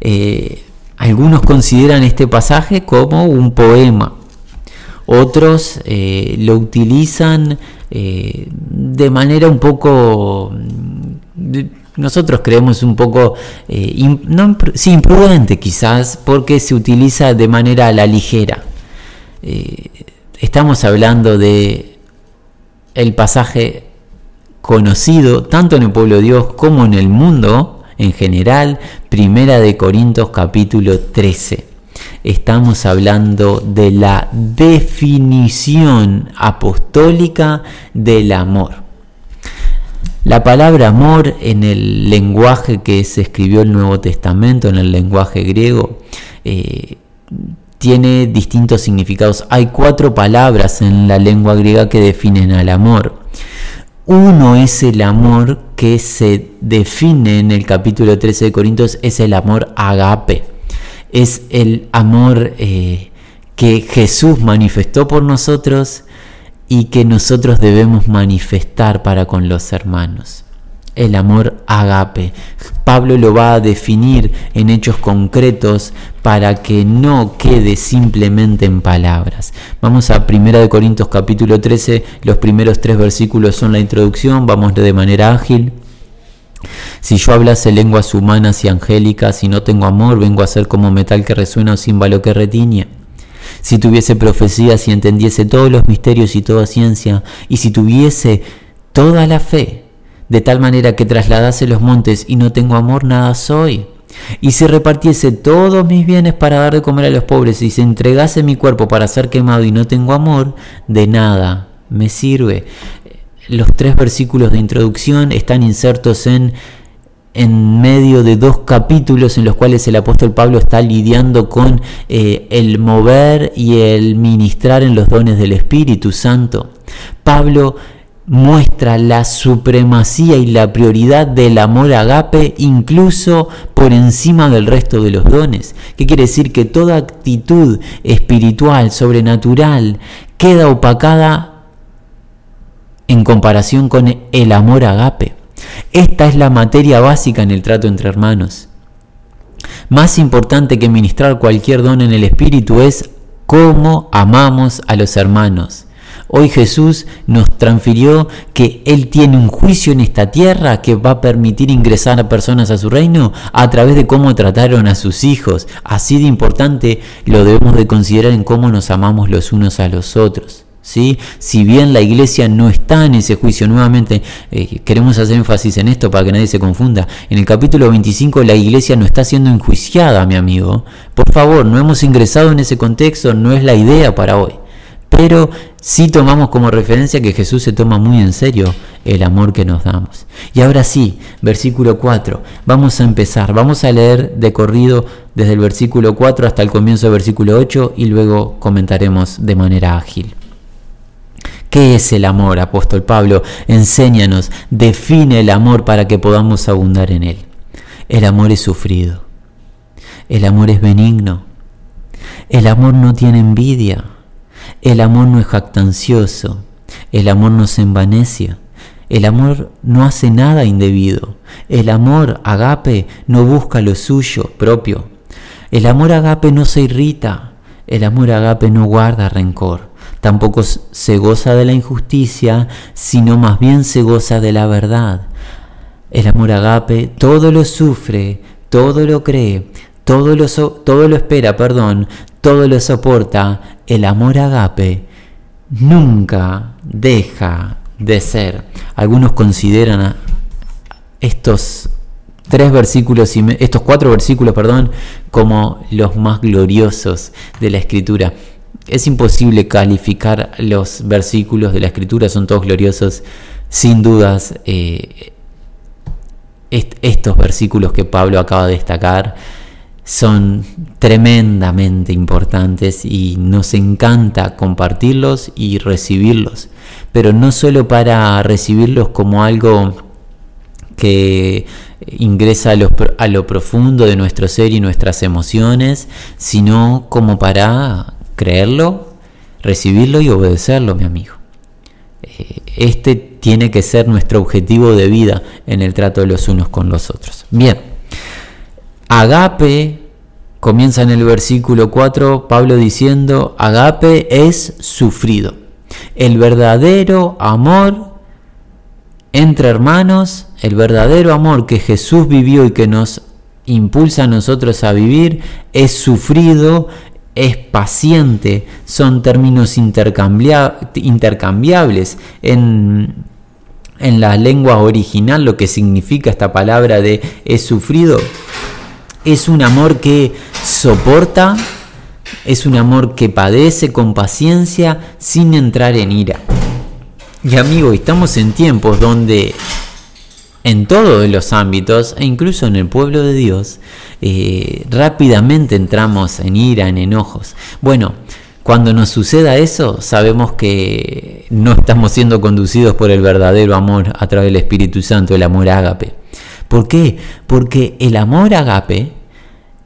Eh, algunos consideran este pasaje como un poema, otros eh, lo utilizan eh, de manera un poco, nosotros creemos un poco, imprudente quizás, porque se utiliza de manera a la ligera. estamos hablando de el pasaje conocido tanto en el pueblo de Dios como en el mundo en general, Primera de Corintios capítulo 13. Estamos hablando de la definición apostólica del amor. La palabra amor en el lenguaje que se escribió el Nuevo Testamento, en el lenguaje griego, eh, tiene distintos significados. Hay cuatro palabras en la lengua griega que definen al amor. Uno es el amor que se define en el capítulo 13 de Corintios, es el amor agape. Es el amor eh, que Jesús manifestó por nosotros y que nosotros debemos manifestar para con los hermanos el amor agape. Pablo lo va a definir en hechos concretos para que no quede simplemente en palabras. Vamos a 1 Corintios capítulo 13, los primeros tres versículos son la introducción, vamos de manera ágil. Si yo hablase lenguas humanas y angélicas y no tengo amor, vengo a ser como metal que resuena o címbalo que retiñe. Si tuviese profecía, si entendiese todos los misterios y toda ciencia, y si tuviese toda la fe, de tal manera que trasladase los montes y no tengo amor, nada soy. Y si repartiese todos mis bienes para dar de comer a los pobres y se entregase mi cuerpo para ser quemado y no tengo amor, de nada me sirve. Los tres versículos de introducción están insertos en en medio de dos capítulos en los cuales el apóstol Pablo está lidiando con eh, el mover y el ministrar en los dones del Espíritu Santo. Pablo muestra la supremacía y la prioridad del amor agape incluso por encima del resto de los dones. ¿Qué quiere decir? Que toda actitud espiritual, sobrenatural, queda opacada en comparación con el amor agape. Esta es la materia básica en el trato entre hermanos. Más importante que ministrar cualquier don en el Espíritu es cómo amamos a los hermanos. Hoy Jesús nos transfirió que Él tiene un juicio en esta tierra que va a permitir ingresar a personas a su reino a través de cómo trataron a sus hijos. Así de importante lo debemos de considerar en cómo nos amamos los unos a los otros. ¿Sí? Si bien la iglesia no está en ese juicio, nuevamente eh, queremos hacer énfasis en esto para que nadie se confunda. En el capítulo 25 la iglesia no está siendo enjuiciada, mi amigo. Por favor, no hemos ingresado en ese contexto, no es la idea para hoy. Pero sí tomamos como referencia que Jesús se toma muy en serio el amor que nos damos. Y ahora sí, versículo 4, vamos a empezar, vamos a leer de corrido desde el versículo 4 hasta el comienzo del versículo 8 y luego comentaremos de manera ágil. ¿Qué es el amor, apóstol Pablo? Enséñanos, define el amor para que podamos abundar en él. El amor es sufrido. El amor es benigno. El amor no tiene envidia. El amor no es jactancioso, el amor no se envanece, el amor no hace nada indebido, el amor agape no busca lo suyo propio, el amor agape no se irrita, el amor agape no guarda rencor, tampoco se goza de la injusticia, sino más bien se goza de la verdad. El amor agape todo lo sufre, todo lo cree, todo lo, todo lo espera, perdón, todo lo soporta, el amor agape nunca deja de ser. Algunos consideran estos tres versículos estos cuatro versículos, perdón, como los más gloriosos de la escritura. Es imposible calificar los versículos de la escritura, son todos gloriosos. Sin dudas, eh, estos versículos que Pablo acaba de destacar son tremendamente importantes y nos encanta compartirlos y recibirlos, pero no solo para recibirlos como algo que ingresa a lo, profundo de nuestro ser y nuestras emociones, sino como para creerlo, recibirlo y obedecerlo, mi amigo. Eh, este tiene que ser nuestro objetivo de vida en el trato de los unos con los otros. Bien. Agape, comienza en el versículo 4, Pablo diciendo, agape es sufrido. El verdadero amor entre hermanos, el verdadero amor que Jesús vivió y que nos impulsa a nosotros a vivir, es sufrido, es paciente, son términos intercambiables. En, en la lengua original lo que significa esta palabra de es sufrido es un amor que soporta, es un amor que padece con paciencia sin entrar en ira. Y amigo, estamos en tiempos donde en todos los ámbitos, e incluso en el pueblo de Dios, eh, rápidamente entramos en ira, en enojos. Bueno, cuando nos suceda eso, sabemos que no estamos siendo conducidos por el verdadero amor a través del Espíritu Santo, el amor ágape. ¿Por qué? Porque el amor ágape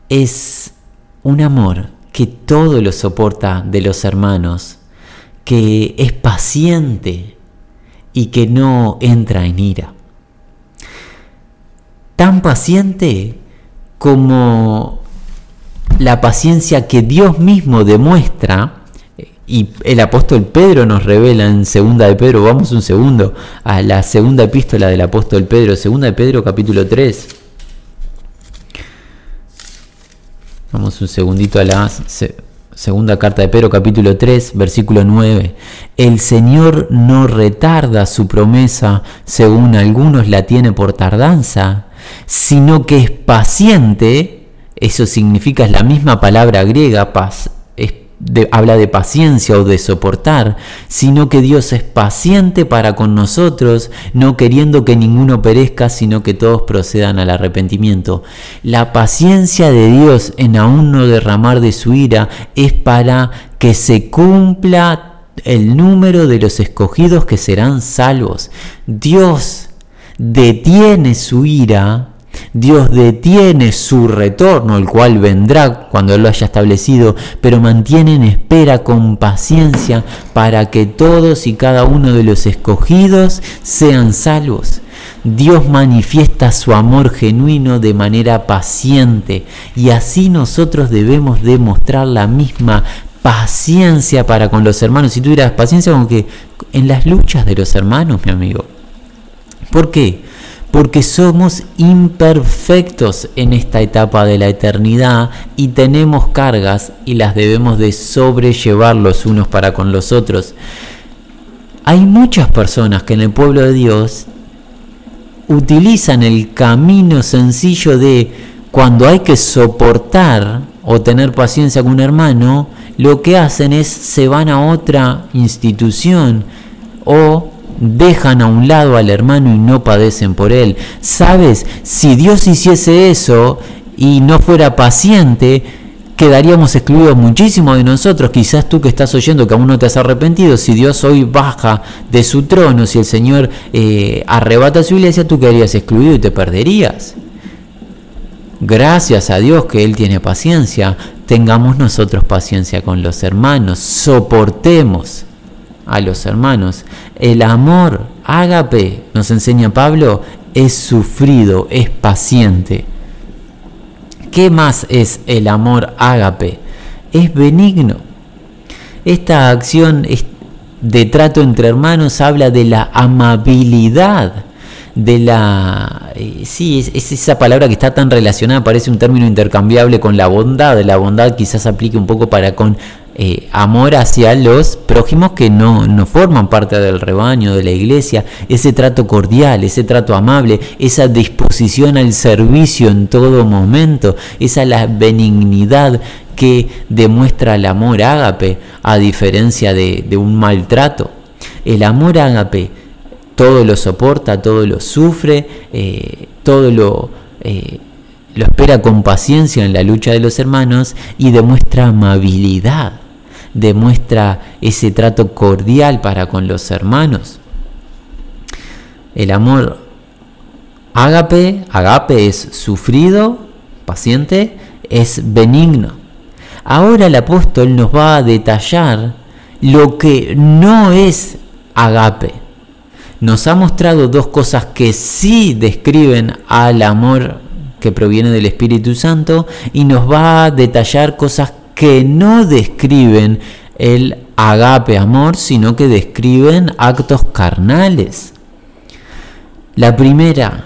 es un amor que todo lo soporta de los hermanos, que es paciente y que no entra en ira tan paciente como la paciencia que Dios mismo demuestra, y el apóstol Pedro nos revela en segunda de Pedro, vamos un segundo a la segunda epístola del apóstol Pedro, segunda de Pedro capítulo 3. Vamos un segundito a la segunda carta de Pedro capítulo 3, versículo 9. El Señor no retarda su promesa, según algunos la tiene por tardanza, sino que es paciente, eso significa es la misma palabra griega, habla de paciencia o de soportar, sino que Dios es paciente para con nosotros, no queriendo que ninguno perezca, sino que todos procedan al arrepentimiento. La paciencia de Dios en aún no derramar de su ira es para que se cumpla el número de los escogidos que serán salvos. Dios detiene su ira, Dios detiene su retorno, el cual vendrá cuando lo haya establecido, pero mantiene en espera con paciencia para que todos y cada uno de los escogidos sean salvos. Dios manifiesta su amor genuino de manera paciente y así nosotros debemos demostrar la misma paciencia para con los hermanos. Si tuvieras paciencia con que en las luchas de los hermanos, mi amigo, ¿Por qué? Porque somos imperfectos en esta etapa de la eternidad y tenemos cargas y las debemos de sobrellevar los unos para con los otros. Hay muchas personas que en el pueblo de Dios utilizan el camino sencillo de cuando hay que soportar o tener paciencia con un hermano, lo que hacen es se van a otra institución o dejan a un lado al hermano y no padecen por él. Sabes, si Dios hiciese eso y no fuera paciente, quedaríamos excluidos muchísimo de nosotros. Quizás tú que estás oyendo que aún no te has arrepentido, si Dios hoy baja de su trono, si el Señor eh, arrebata su iglesia, tú quedarías excluido y te perderías. Gracias a Dios que Él tiene paciencia, tengamos nosotros paciencia con los hermanos, soportemos a los hermanos. El amor ágape, nos enseña Pablo, es sufrido, es paciente. ¿Qué más es el amor ágape? Es benigno. Esta acción de trato entre hermanos habla de la amabilidad, de la... Eh, sí, es, es, esa palabra que está tan relacionada, parece un término intercambiable con la bondad. La bondad quizás aplique un poco para con eh, amor hacia los prójimos que no, no, forman parte del rebaño, de la iglesia, ese trato cordial, ese trato amable, esa disposición al servicio en todo momento, esa la benignidad que demuestra el amor ágape, a diferencia de, un maltrato. El amor ágape todo lo soporta, todo lo sufre, eh, todo lo... Eh, lo espera con paciencia en la lucha de los hermanos y demuestra amabilidad demuestra ese trato cordial para con los hermanos. El amor ágape, agape es sufrido, paciente, es benigno. Ahora el apóstol nos va a detallar lo que no es agape. Nos ha mostrado dos cosas que sí describen al amor que proviene del Espíritu Santo y nos va a detallar cosas que no describen el agape amor, sino que describen actos carnales. La primera,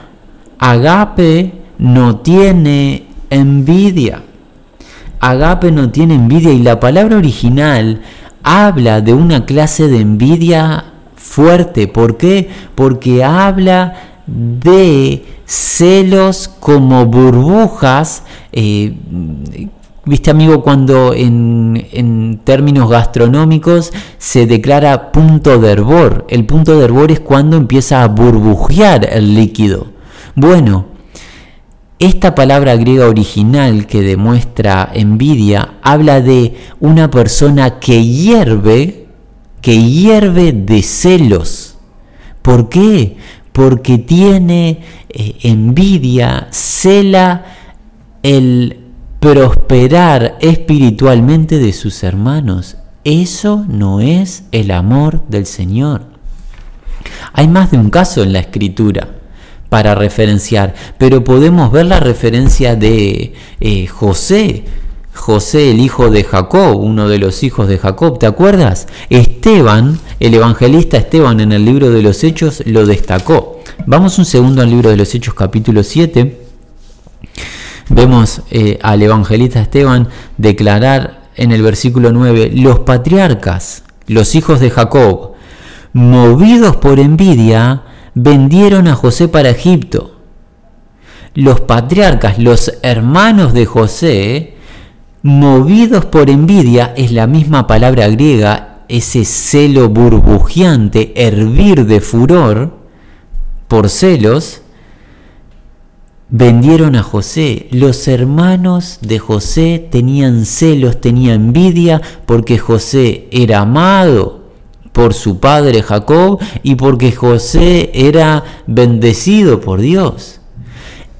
agape no tiene envidia. Agape no tiene envidia y la palabra original habla de una clase de envidia fuerte. ¿Por qué? Porque habla de celos como burbujas. Eh, Viste amigo, cuando en, términos gastronómicos se declara punto de hervor. El punto de hervor es cuando empieza a burbujear el líquido. Bueno, esta palabra griega original que demuestra envidia habla de una persona que hierve, que hierve de celos. ¿Por qué? Porque tiene eh, envidia, cela el prosperar espiritualmente de sus hermanos. Eso no es el amor del Señor. Hay más de un caso en la escritura para referenciar, pero podemos ver la referencia de eh, José, José el hijo de Jacob, uno de los hijos de Jacob, ¿te acuerdas? Esteban, el evangelista Esteban en el libro de los Hechos lo destacó. Vamos un segundo al libro de los Hechos capítulo 7. Vemos eh, al evangelista Esteban declarar en el versículo 9, los patriarcas, los hijos de Jacob, movidos por envidia, vendieron a José para Egipto. Los patriarcas, los hermanos de José, movidos por envidia, es la misma palabra griega, ese celo burbujeante, hervir de furor por celos, vendieron a José. Los hermanos de José tenían celos, tenían envidia porque José era amado por su padre Jacob y porque José era bendecido por Dios.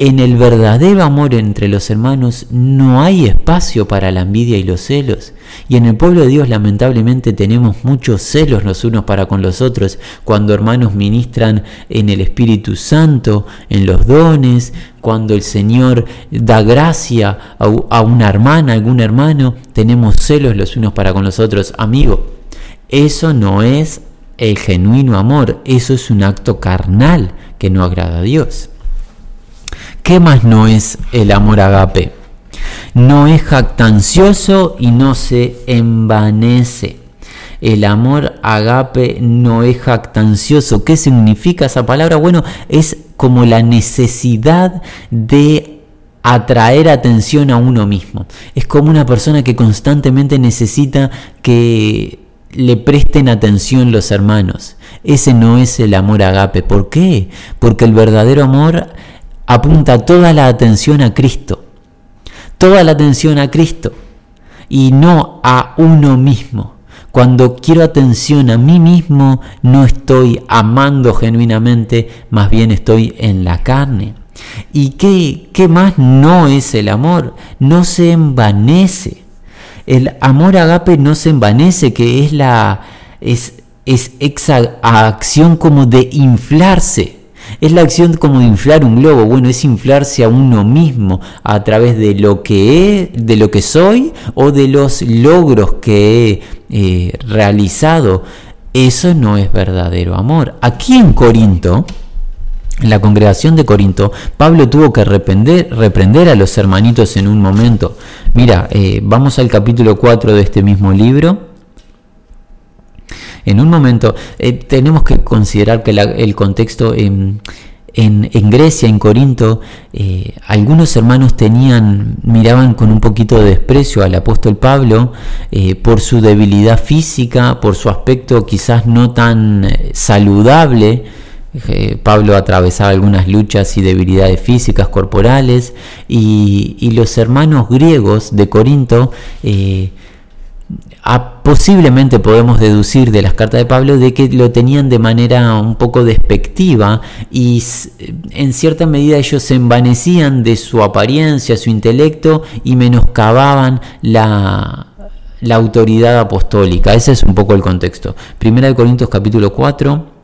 En el verdadero amor entre los hermanos no hay espacio para la envidia y los celos. Y en el pueblo de Dios lamentablemente tenemos muchos celos los unos para con los otros. Cuando hermanos ministran en el Espíritu Santo, en los dones, cuando el Señor da gracia a una hermana, a algún hermano, tenemos celos los unos para con los otros. Amigo, eso no es el genuino amor, eso es un acto carnal que no agrada a Dios. ¿Qué más no es el amor agape? No es jactancioso y no se envanece. El amor agape no es jactancioso. ¿Qué significa esa palabra? Bueno, es como la necesidad de atraer atención a uno mismo. Es como una persona que constantemente necesita que le presten atención los hermanos. Ese no es el amor agape. ¿Por qué? Porque el verdadero amor apunta toda la atención a Cristo. Toda la atención a Cristo y no a uno mismo. Cuando quiero atención a mí mismo, no estoy amando genuinamente, más bien estoy en la carne. ¿Y qué, qué más no es el amor? No se envanece. El amor agape no se envanece, que es la es, es esa acción como de inflarse. Es la acción como de inflar un globo. Bueno, es inflarse a uno mismo a través de lo que es, de lo que soy o de los logros que he eh, realizado. Eso no es verdadero amor. Aquí en Corinto, en la congregación de Corinto, Pablo tuvo que reprender, reprender a los hermanitos en un momento. Mira, eh, vamos al capítulo 4 de este mismo libro. En un momento eh, tenemos que considerar que el contexto en, Grecia, en Corinto, eh, algunos hermanos tenían, miraban con un poquito de desprecio al apóstol Pablo por su debilidad física, por su aspecto quizás no tan saludable. Pablo atravesaba algunas luchas y debilidades físicas, corporales, y, los hermanos griegos de Corinto, eh, posiblemente podemos deducir de las cartas de Pablo de que lo tenían de manera un poco despectiva y en cierta medida ellos se envanecían de su apariencia, su intelecto y menoscababan la, la autoridad apostólica. Ese es un poco el contexto. Primera de Corintios capítulo 4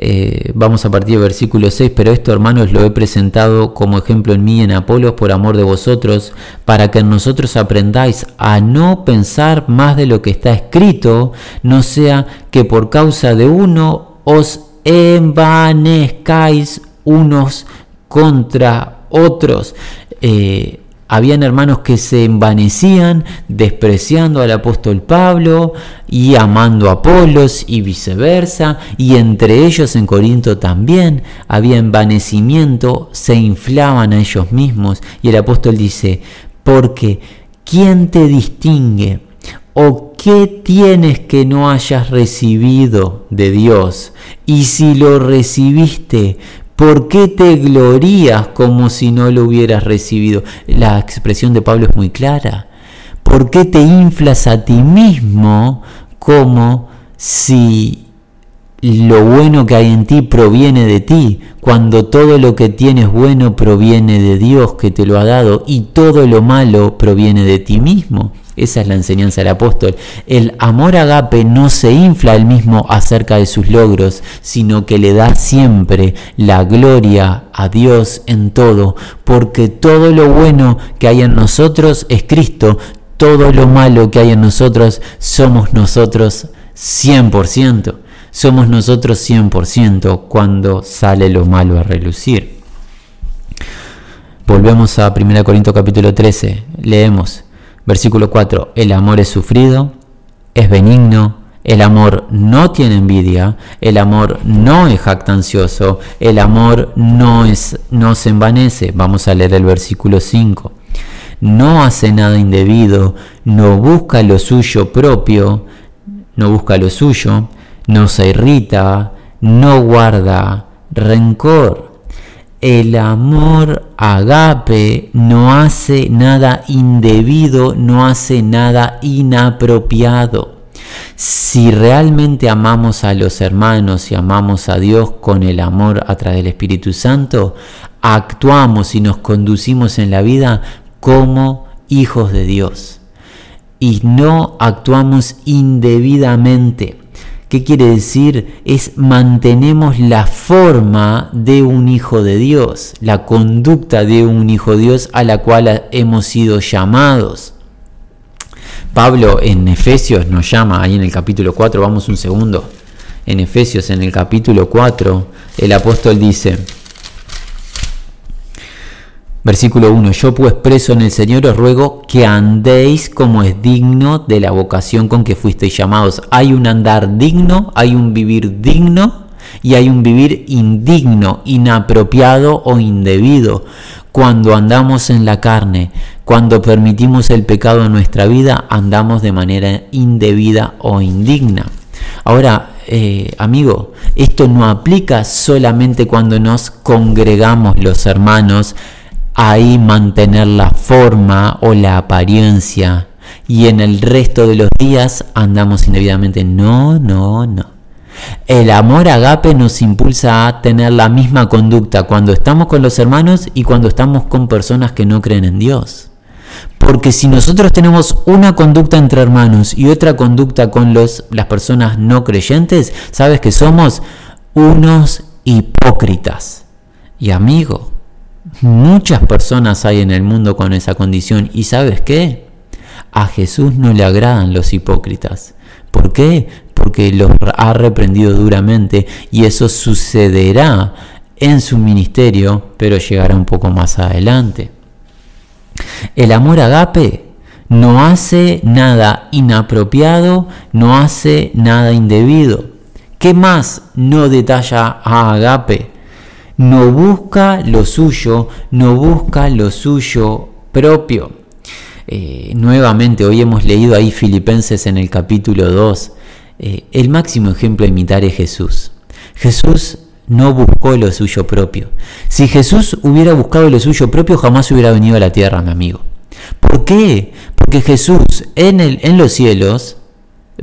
Eh, vamos a partir del versículo 6, pero esto hermanos lo he presentado como ejemplo en mí, en Apolos, por amor de vosotros, para que en nosotros aprendáis a no pensar más de lo que está escrito, no sea que por causa de uno os envanezcáis unos contra otros. Eh, habían hermanos que se envanecían despreciando al apóstol Pablo y amando a Apolos y viceversa, y entre ellos en Corinto también había envanecimiento, se inflaban a ellos mismos, y el apóstol dice, porque ¿quién te distingue? ¿O qué tienes que no hayas recibido de Dios? Y si lo recibiste, ¿Por qué te glorías como si no lo hubieras recibido? La expresión de Pablo es muy clara. ¿Por qué te inflas a ti mismo como si lo bueno que hay en ti proviene de ti, cuando todo lo que tienes bueno proviene de Dios que te lo ha dado y todo lo malo proviene de ti mismo? Esa es la enseñanza del apóstol. El amor agape no se infla él mismo acerca de sus logros, sino que le da siempre la gloria a Dios en todo, porque todo lo bueno que hay en nosotros es Cristo, todo lo malo que hay en nosotros somos nosotros 100%. Somos nosotros 100% cuando sale lo malo a relucir. Volvemos a 1 Corintios capítulo 13. Leemos. Versículo 4, el amor es sufrido, es benigno, el amor no tiene envidia, el amor no es jactancioso, el amor no, es, no se envanece. Vamos a leer el versículo 5. No hace nada indebido, no busca lo suyo propio, no busca lo suyo, no se irrita, no guarda rencor el amor agape no hace nada indebido, no hace nada inapropiado. Si realmente amamos a los hermanos y amamos a Dios con el amor a través del Espíritu Santo, actuamos y nos conducimos en la vida como hijos de Dios. Y no actuamos indebidamente. ¿Qué quiere decir? Es mantenemos la forma de un hijo de Dios, la conducta de un hijo de Dios a la cual hemos sido llamados. Pablo en Efesios nos llama, ahí en el capítulo 4, vamos un segundo. En Efesios, en el capítulo 4, el apóstol dice, Versículo 1. Yo pues preso en el Señor os ruego que andéis como es digno de la vocación con que fuisteis llamados. Hay un andar digno, hay un vivir digno y hay un vivir indigno, inapropiado o indebido. Cuando andamos en la carne, cuando permitimos el pecado en nuestra vida, andamos de manera indebida o indigna. Ahora, eh, amigo, esto no aplica solamente cuando nos congregamos los hermanos, ahí mantener la forma o la apariencia y en el resto de los días andamos indebidamente. No, no, no. El amor agape nos impulsa a tener la misma conducta cuando estamos con los hermanos y cuando estamos con personas que no creen en Dios. Porque si nosotros tenemos una conducta entre hermanos y otra conducta con los, las personas no creyentes, sabes que somos unos hipócritas. Y amigo, Muchas personas hay en el mundo con esa condición y sabes qué? A Jesús no le agradan los hipócritas. ¿Por qué? Porque los ha reprendido duramente y eso sucederá en su ministerio, pero llegará un poco más adelante. El amor agape no hace nada inapropiado, no hace nada indebido. ¿Qué más no detalla a agape? No busca lo suyo, no busca lo suyo propio. Eh, nuevamente, hoy hemos leído ahí Filipenses en el capítulo 2. Eh, el máximo ejemplo a imitar es Jesús. Jesús no buscó lo suyo propio. Si Jesús hubiera buscado lo suyo propio, jamás hubiera venido a la tierra, mi amigo. ¿Por qué? Porque Jesús en, el, en los cielos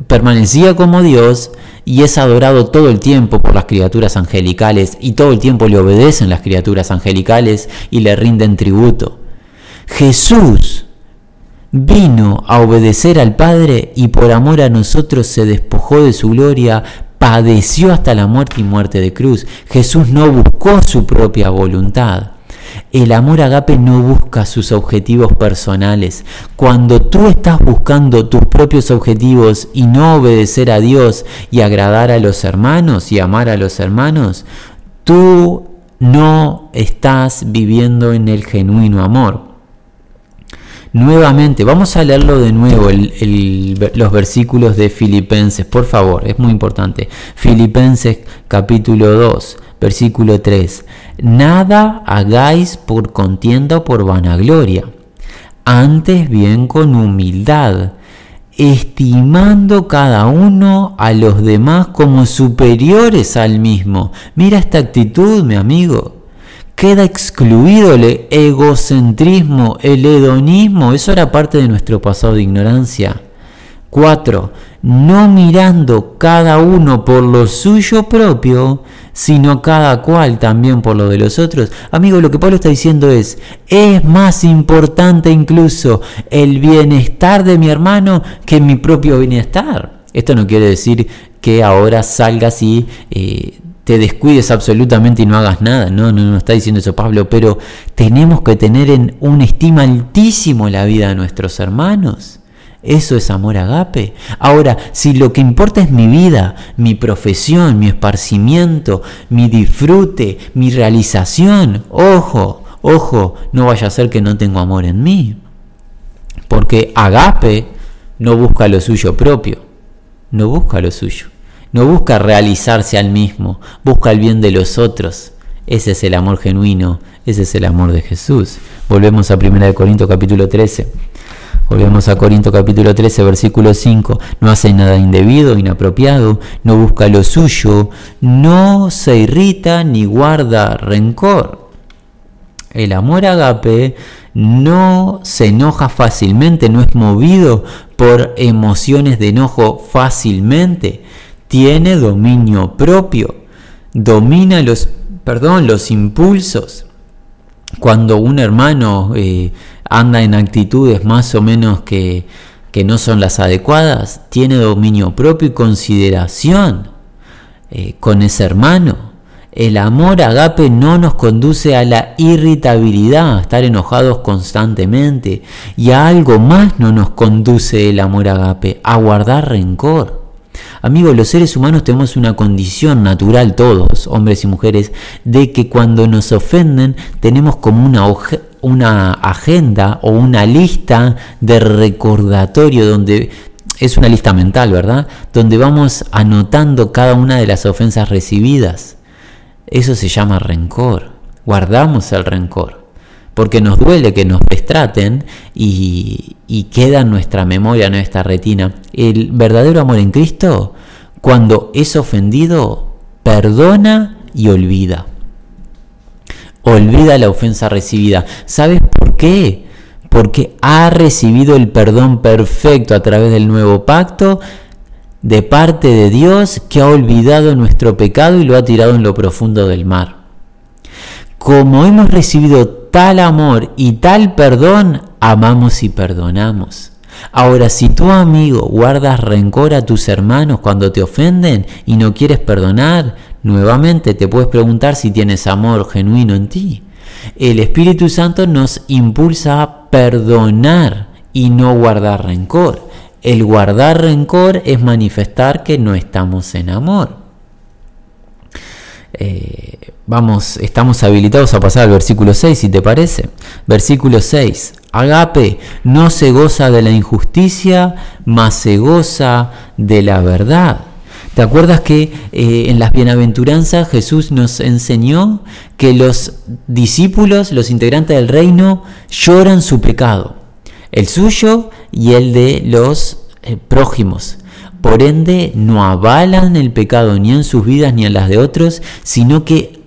permanecía como Dios y es adorado todo el tiempo por las criaturas angelicales y todo el tiempo le obedecen las criaturas angelicales y le rinden tributo. Jesús vino a obedecer al Padre y por amor a nosotros se despojó de su gloria, padeció hasta la muerte y muerte de cruz. Jesús no buscó su propia voluntad. El amor agape no busca sus objetivos personales. Cuando tú estás buscando tus propios objetivos y no obedecer a Dios y agradar a los hermanos y amar a los hermanos, tú no estás viviendo en el genuino amor. Nuevamente, vamos a leerlo de nuevo, los versículos de Filipenses, por favor, es muy importante. Filipenses capítulo 2, versículo 3. Nada hagáis por contienda o por vanagloria, antes bien con humildad, estimando cada uno a los demás como superiores al mismo. Mira esta actitud, mi amigo queda excluido el egocentrismo, el hedonismo, eso era parte de nuestro pasado de ignorancia. 4. No mirando cada uno por lo suyo propio, sino cada cual también por lo de los otros. Amigo, lo que Pablo está diciendo es, es más importante incluso el bienestar de mi hermano que mi propio bienestar. Esto no quiere decir que ahora salgas y eh, te descuides absolutamente y no hagas nada. No, no, no está diciendo eso Pablo, pero tenemos que tener en un estima altísimo la vida de nuestros hermanos. Eso es amor agape. Ahora, si lo que importa es mi vida, mi profesión, mi esparcimiento, mi disfrute, mi realización, ojo, ojo, no vaya a ser que no tengo amor en mí. Porque agape no busca lo suyo propio, no busca lo suyo. No busca realizarse al mismo, busca el bien de los otros. Ese es el amor genuino, ese es el amor de Jesús. Volvemos a 1 Corinto capítulo 13. Volvemos a Corinto capítulo 13, versículo 5. No hace nada indebido, inapropiado, no busca lo suyo, no se irrita ni guarda rencor. El amor agape no se enoja fácilmente, no es movido por emociones de enojo fácilmente tiene dominio propio, domina los, perdón, los impulsos. Cuando un hermano eh, anda en actitudes más o menos que, que, no son las adecuadas, tiene dominio propio y consideración eh, con ese hermano. El amor agape no nos conduce a la irritabilidad, a estar enojados constantemente. Y a algo más no nos conduce el amor agape, a guardar rencor. Amigos, los seres humanos tenemos una condición natural, todos, hombres y mujeres, de que cuando nos ofenden tenemos como una, agenda o una lista de recordatorio donde es una lista mental, ¿verdad? Donde vamos anotando cada una de las ofensas recibidas. Eso se llama rencor. Guardamos el rencor porque nos duele que nos destraten y, queda en nuestra memoria, en nuestra retina. El verdadero amor en Cristo, cuando es ofendido, perdona y olvida. Olvida la ofensa recibida. ¿Sabes por qué? Porque ha recibido el perdón perfecto a través del nuevo pacto de parte de Dios que ha olvidado nuestro pecado y lo ha tirado en lo profundo del mar. Como hemos recibido tal amor y tal perdón, amamos y perdonamos. Ahora, si tu amigo guardas rencor a tus hermanos cuando te ofenden y no quieres perdonar, nuevamente te puedes preguntar si tienes amor genuino en ti. El Espíritu Santo nos impulsa a perdonar y no guardar rencor. El guardar rencor es manifestar que no estamos en amor. Eh, vamos, estamos habilitados a pasar al versículo 6, si te parece. Versículo 6. Agape no se goza de la injusticia, mas se goza de la verdad. ¿Te acuerdas que eh, en las bienaventuranzas Jesús nos enseñó que los discípulos, los integrantes del reino, lloran su pecado? El suyo y el de los eh, prójimos. Por ende, no avalan el pecado ni en sus vidas ni en las de otros, sino que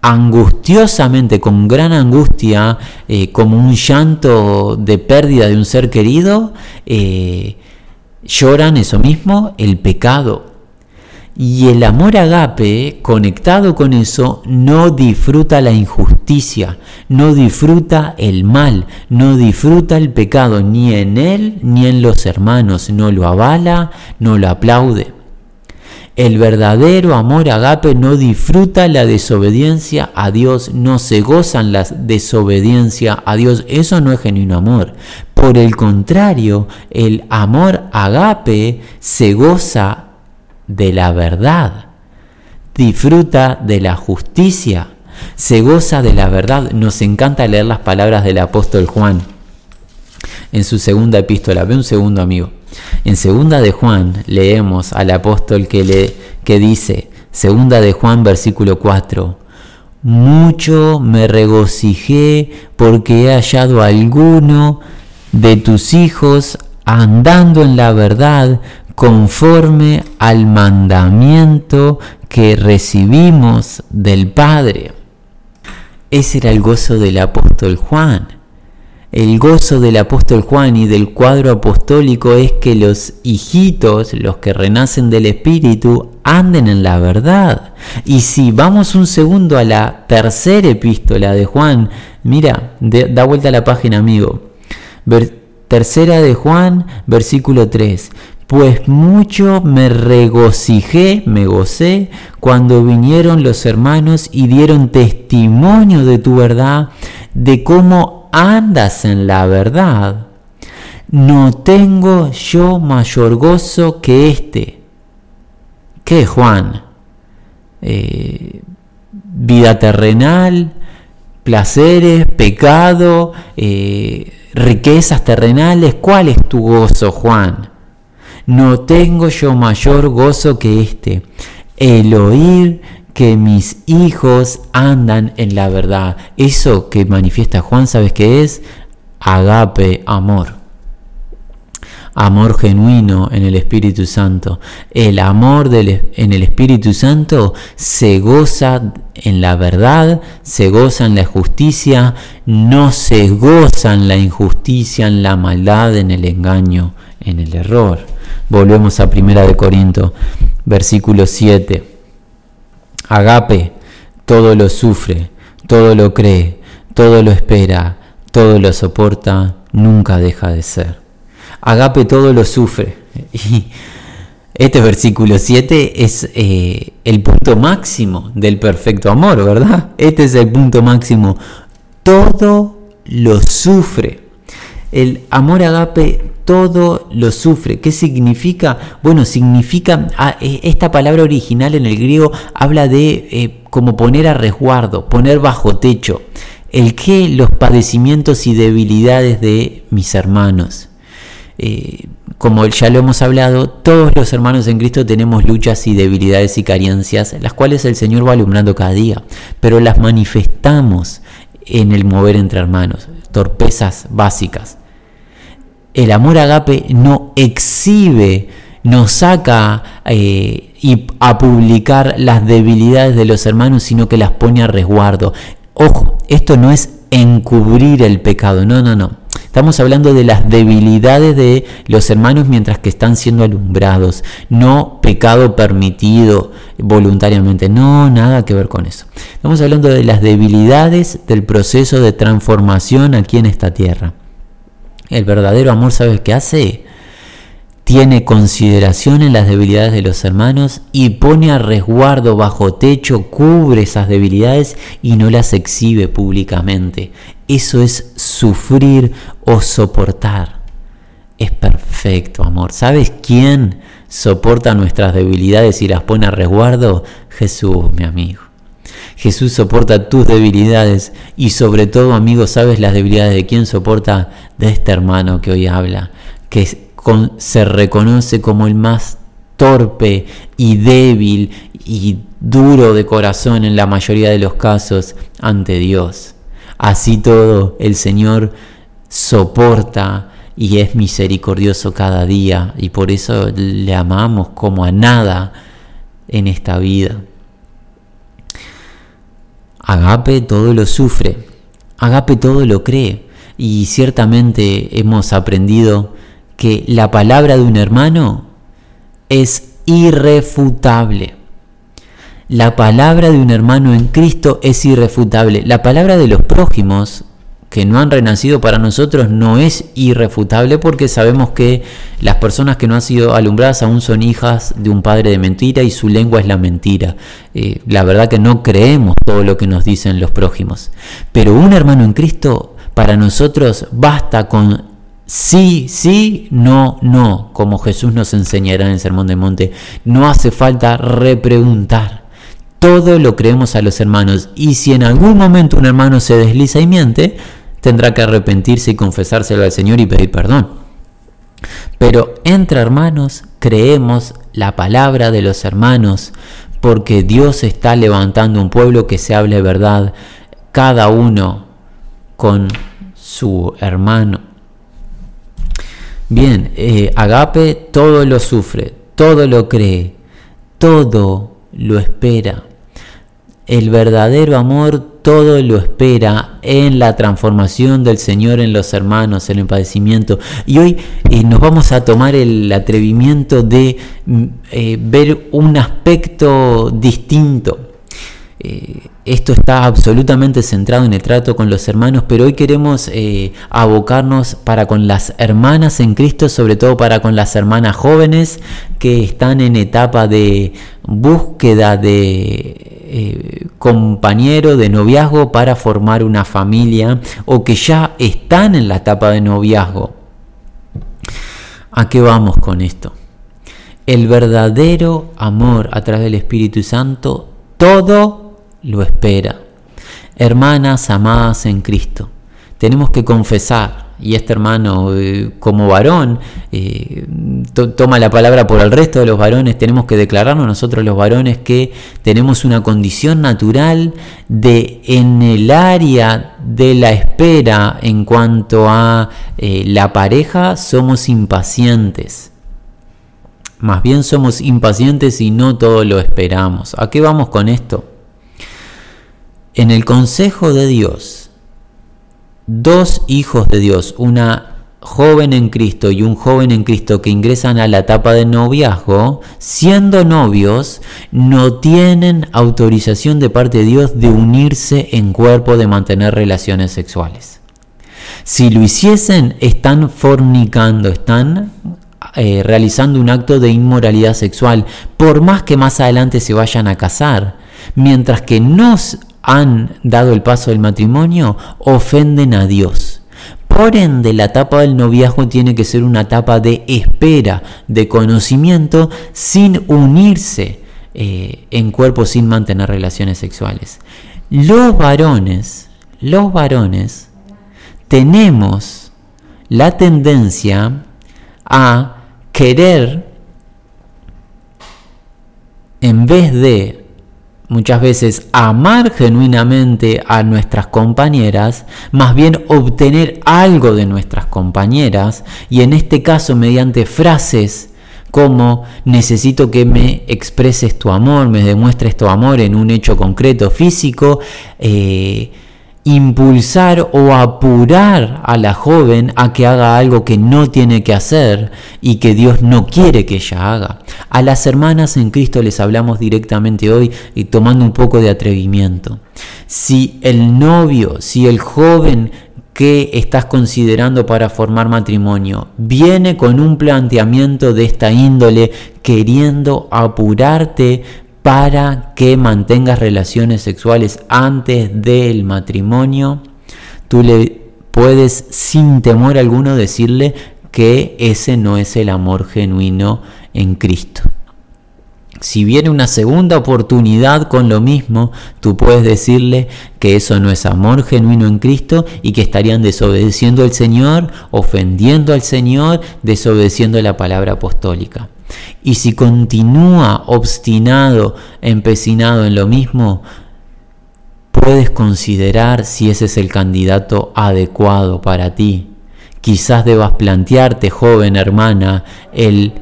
angustiosamente, con gran angustia, eh, como un llanto de pérdida de un ser querido, eh, lloran eso mismo, el pecado. Y el amor agape, conectado con eso, no disfruta la injusticia, no disfruta el mal, no disfruta el pecado, ni en él ni en los hermanos, no lo avala, no lo aplaude. El verdadero amor agape no disfruta la desobediencia a Dios, no se goza en la desobediencia a Dios. Eso no es genuino amor. Por el contrario, el amor agape se goza de la verdad, disfruta de la justicia, se goza de la verdad. Nos encanta leer las palabras del apóstol Juan en su segunda epístola. Ve un segundo, amigo. En segunda de Juan leemos al apóstol que, le, que dice, segunda de Juan versículo 4, mucho me regocijé porque he hallado a alguno de tus hijos andando en la verdad conforme al mandamiento que recibimos del Padre. Ese era el gozo del apóstol Juan. El gozo del apóstol Juan y del cuadro apostólico es que los hijitos, los que renacen del Espíritu, anden en la verdad. Y si vamos un segundo a la tercera epístola de Juan, mira, da vuelta a la página, amigo. tercera de Juan, versículo 3 pues mucho me regocijé, me gocé, cuando vinieron los hermanos y dieron testimonio de tu verdad, de cómo andas en la verdad, no tengo yo mayor gozo que este. ¿Qué, Juan? Eh, vida terrenal, placeres, pecado, eh, riquezas terrenales. ¿Cuál es tu gozo, Juan? No tengo yo mayor gozo que este, el oír que mis hijos andan en la verdad. Eso que manifiesta Juan, ¿sabes qué es? Agape, amor. Amor genuino en el Espíritu Santo. El amor en el Espíritu Santo se goza en la verdad, se goza en la justicia, no se goza en la injusticia, en la maldad, en el engaño, en el error. Volvemos a Primera de Corinto, versículo 7. Agape todo lo sufre, todo lo cree, todo lo espera, todo lo soporta, nunca deja de ser. Agape todo lo sufre. Y este versículo 7 es eh, el punto máximo del perfecto amor, ¿verdad? Este es el punto máximo. Todo lo sufre. El amor agape todo lo sufre. ¿Qué significa? Bueno, significa, ah, e, esta palabra original en el griego habla de eh, como poner a resguardo, poner bajo techo. El que los padecimientos y debilidades de mis hermanos. Eh, como ya lo hemos hablado, todos los hermanos en Cristo tenemos luchas y debilidades y carencias, las cuales el Señor va alumbrando cada día, pero las manifestamos en el mover entre hermanos, torpezas básicas el amor agape no exhibe, no saca eh, y a publicar las debilidades de los hermanos, sino que las pone a resguardo. Ojo, esto no es encubrir el pecado, no, no, no. Estamos hablando de las debilidades de los hermanos mientras que están siendo alumbrados, no pecado permitido voluntariamente, no, nada que ver con eso. Estamos hablando de las debilidades del proceso de transformación aquí en esta tierra. El verdadero amor, ¿sabes qué hace? Tiene consideración en las debilidades de los hermanos y pone a resguardo bajo techo, cubre esas debilidades y no las exhibe públicamente. Eso es sufrir o soportar. Es perfecto, amor. ¿Sabes quién soporta nuestras debilidades y las pone a resguardo? Jesús, mi amigo. Jesús soporta tus debilidades y sobre todo, amigo, ¿sabes las debilidades de quién soporta? De este hermano que hoy habla, que se reconoce como el más torpe y débil y duro de corazón en la mayoría de los casos ante Dios. Así todo, el Señor soporta y es misericordioso cada día y por eso le amamos como a nada en esta vida. Agape todo lo sufre, Agape todo lo cree. Y ciertamente hemos aprendido que la palabra de un hermano es irrefutable. La palabra de un hermano en Cristo es irrefutable. La palabra de los prójimos, que no han renacido para nosotros no es irrefutable porque sabemos que las personas que no han sido alumbradas aún son hijas de un padre de mentira y su lengua es la mentira. Eh, la verdad que no creemos todo lo que nos dicen los prójimos. Pero un hermano en Cristo, para nosotros basta con sí, sí, no, no, como Jesús nos enseñará en el Sermón del Monte. No hace falta repreguntar. Todo lo creemos a los hermanos. Y si en algún momento un hermano se desliza y miente, tendrá que arrepentirse y confesárselo al Señor y pedir perdón. Pero entre hermanos creemos la palabra de los hermanos porque Dios está levantando un pueblo que se hable verdad, cada uno con su hermano. Bien, eh, Agape todo lo sufre, todo lo cree, todo lo espera. El verdadero amor todo lo espera en la transformación del Señor en los hermanos, en el padecimiento. Y hoy eh, nos vamos a tomar el atrevimiento de mm, eh, ver un aspecto distinto. Eh, esto está absolutamente centrado en el trato con los hermanos, pero hoy queremos abocarnos para con las hermanas en Cristo, sobre todo para con las hermanas jóvenes que están en etapa de búsqueda de eh, compañero de noviazgo para formar una familia o que ya están en la etapa de noviazgo. ¿A qué vamos con esto? El verdadero amor a través del Espíritu Santo todo lo espera. Hermanas amadas en Cristo, tenemos que confesar y este hermano eh, como varón eh, toma la palabra por el resto de los varones, tenemos que declararnos nosotros los varones que tenemos una condición natural de en el área de la espera en cuanto a eh, la pareja somos impacientes. Más bien somos impacientes y no todo lo esperamos. ¿A qué vamos con esto? En el consejo de Dios, dos hijos de Dios, una joven en Cristo y un joven en Cristo que ingresan a la etapa de noviazgo, siendo novios, no tienen autorización de parte de Dios de unirse en cuerpo, de mantener relaciones sexuales. Si lo hiciesen, están fornicando, están eh, realizando un acto de inmoralidad sexual, por más que más adelante se vayan a casar. Mientras que no han dado el paso del matrimonio ofenden a Dios. Por ende, la etapa del noviazgo tiene que ser una etapa de espera, de conocimiento, sin unirse eh, en cuerpo, sin mantener relaciones sexuales. Los varones, los varones, tenemos la tendencia a querer, en vez de muchas veces amar genuinamente a nuestras compañeras, más bien obtener algo de nuestras compañeras, y en este caso mediante frases como necesito que me expreses tu amor, me demuestres tu amor en un hecho concreto físico, eh, impulsar o apurar a la joven a que haga algo que no tiene que hacer y que Dios no quiere que ella haga. A las hermanas en Cristo les hablamos directamente hoy y tomando un poco de atrevimiento. Si el novio, si el joven que estás considerando para formar matrimonio viene con un planteamiento de esta índole queriendo apurarte para que mantengas relaciones sexuales antes del matrimonio, tú le puedes sin temor alguno decirle que ese no es el amor genuino en Cristo. Si viene una segunda oportunidad con lo mismo, tú puedes decirle que eso no es amor genuino en Cristo y que estarían desobedeciendo al Señor, ofendiendo al Señor, desobedeciendo la palabra apostólica. Y si continúa obstinado, empecinado en lo mismo, puedes considerar si ese es el candidato adecuado para ti. Quizás debas plantearte, joven hermana, el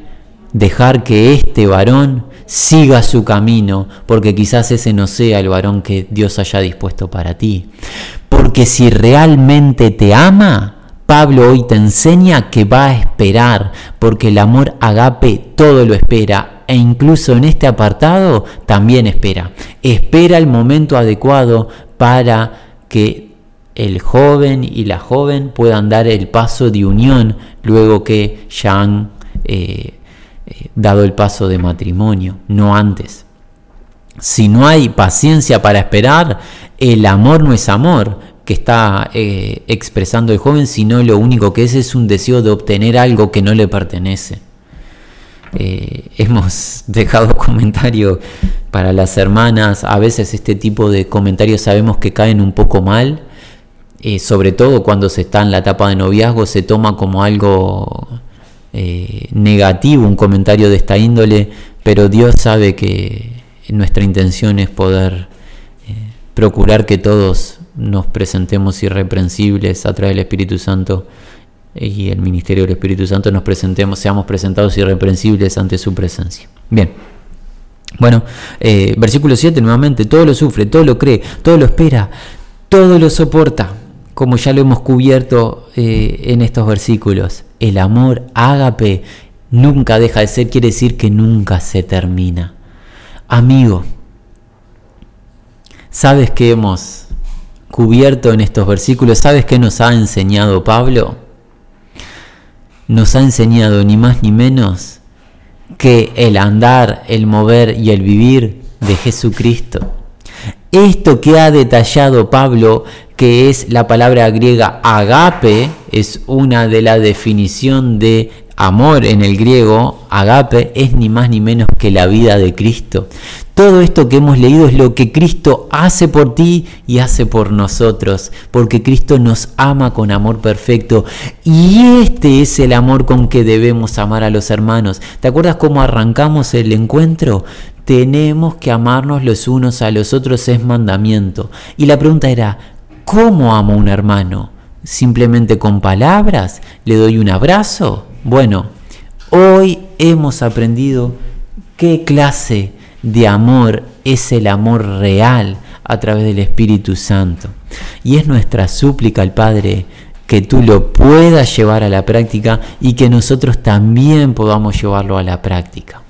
dejar que este varón siga su camino, porque quizás ese no sea el varón que Dios haya dispuesto para ti. Porque si realmente te ama, Pablo hoy te enseña que va a esperar, porque el amor agape todo lo espera, e incluso en este apartado también espera. Espera el momento adecuado para que el joven y la joven puedan dar el paso de unión luego que ya han eh, eh, dado el paso de matrimonio, no antes. Si no hay paciencia para esperar, el amor no es amor que está eh, expresando el joven, sino lo único que es es un deseo de obtener algo que no le pertenece. hemos dejado comentarios para las hermanas, a veces este tipo de comentarios sabemos que caen un poco mal, eh, sobre todo cuando se está en la etapa de noviazgo, se toma como algo eh, negativo un comentario de esta índole, pero Dios sabe que nuestra intención es poder eh, procurar que todos nos presentemos irreprensibles a través del Espíritu Santo y el ministerio del Espíritu Santo nos presentemos, seamos presentados irreprensibles ante su presencia. Bien. Bueno, versículo 7 nuevamente, todo lo sufre, todo lo cree, todo lo espera, todo lo soporta como ya lo hemos cubierto eh, en estos versículos, el amor ágape nunca deja de ser, quiere decir que nunca se termina. Amigo, ¿sabes qué hemos cubierto en estos versículos? ¿Sabes qué nos ha enseñado Pablo? Nos ha enseñado ni más ni menos que el andar, el mover y el vivir de Jesucristo. Esto que ha detallado Pablo que es la palabra griega agape, es una de la definición de amor en el griego, agape es ni más ni menos que la vida de Cristo. Todo esto que hemos leído es lo que Cristo hace por ti y hace por nosotros, porque Cristo nos ama con amor perfecto y este es el amor con que debemos amar a los hermanos. ¿Te acuerdas cómo arrancamos el encuentro? Tenemos que amarnos los unos a los otros, es mandamiento. Y la pregunta era, ¿Cómo amo a un hermano? ¿Simplemente con palabras? ¿Le doy un abrazo? Bueno, hoy hemos aprendido qué clase de amor es el amor real a través del Espíritu Santo. Y es nuestra súplica al Padre que tú lo puedas llevar a la práctica y que nosotros también podamos llevarlo a la práctica.